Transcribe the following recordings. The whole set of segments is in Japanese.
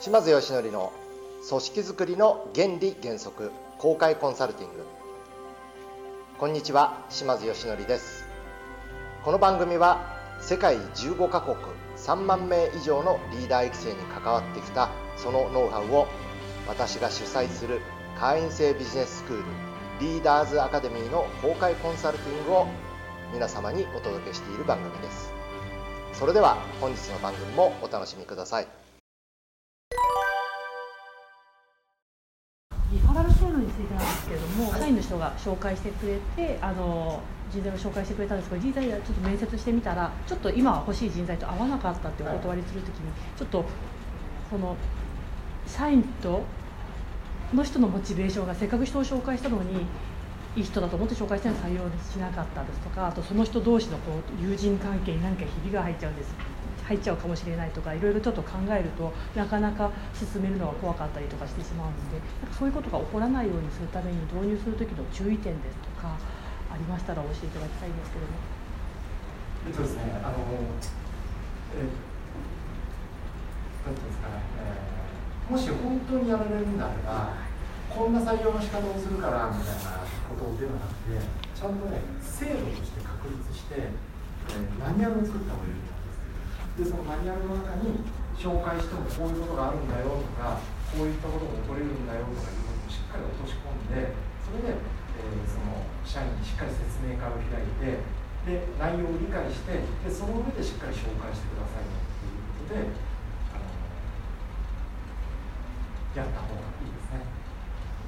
島津義則の組織づくりの原理原則公開コンサルティング。こんにちは島津義則です。この番組は世界15カ国3万名以上のリーダー育成に関わってきたそのノウハウを私が主催する会員制ビジネススクールリーダーズアカデミーの公開コンサルティングを皆様にお届けしている番組です。それでは本日の番組もお楽しみください。ァラル制度についてなんですけれども、社員の人が紹介してくれて、あの人材を紹介してくれたんですけど、人材ちょっと面接してみたら、ちょっと今欲しい人材と合わなかったってお断りするときに、ちょっとその社員との人のモチベーションがせっかく人を紹介したのに。いい人だと思って紹介したのに採用しなかったですとかあとその人同士のこう友人関係に何かひびが入っちゃうんです入っちゃうかもしれないとかいろいろちょっと考えるとなかなか進めるのが怖かったりとかしてしまうのでなんかそういうことが起こらないようにするために導入する時の注意点ですとかありましたら教えていただきたいんですけども。えっとですね、あの、えなんていうんですかね、えー、もし本当にやられるんであれば、こんな採用の仕方をするからみたいなことではなくて、ちゃんとね、制度として確立して、えー、マニュアルを作った方がいいとで。そのマニュアルの中に、紹介してもこういうことがあるんだよとか、こういったことも起これるんだよとかいうことをしっかり落とし込んで、それで、えー、その社員にしっかり説明会を開いて、で内容を理解してでその上でしっかり紹介してくださいねということであのやった方がいいですね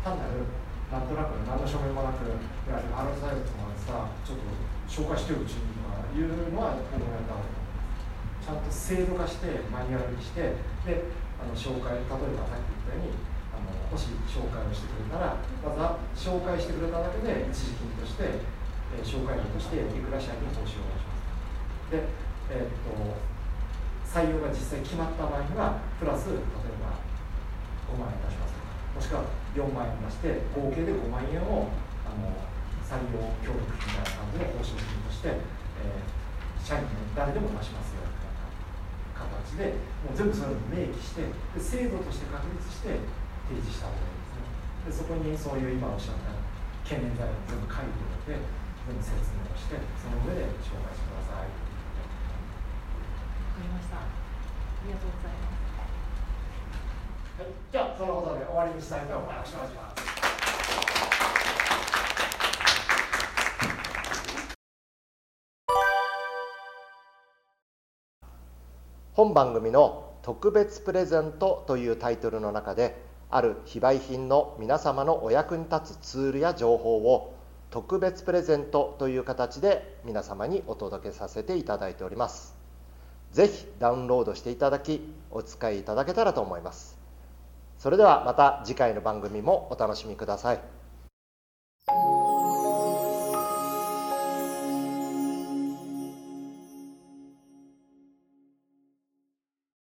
単なるなんとなく何の証明もなくいやアラサイズとかさちょっと紹介してようちにとかいうのは僕もやった方がいい制度化してマニュアルにしてであの紹介例えばさっき言ったようにあのもし紹介をしてくれたらまずは紹介してくれただけで一時金としてえー、紹介料としていくら社員に報酬を出します。で、えー、っと採用が実際決まった場合にはプラス例えば5万円出しますとかもしくは4万円出して合計で5万円をあの採用協力費みたいな感じの報酬金として、えー、社員の誰でも出します。形でもう全部そういうのを明記してで制度として確立して提示した方がいいですね。でそこにそういう今おっしゃった懸念材料を全部書いておいてふうに説明をしてその上で紹介してください。わかりました。ありがとうございます。はい、じゃあそのことで終わりにしたいと思います本番組の「特別プレゼント」というタイトルの中である非売品の皆様のお役に立つツールや情報を特別プレゼントという形で皆様にお届けさせていただいております。是非ダウンロードしていただきお使いいただけたらと思います。それではまた次回の番組もお楽しみください。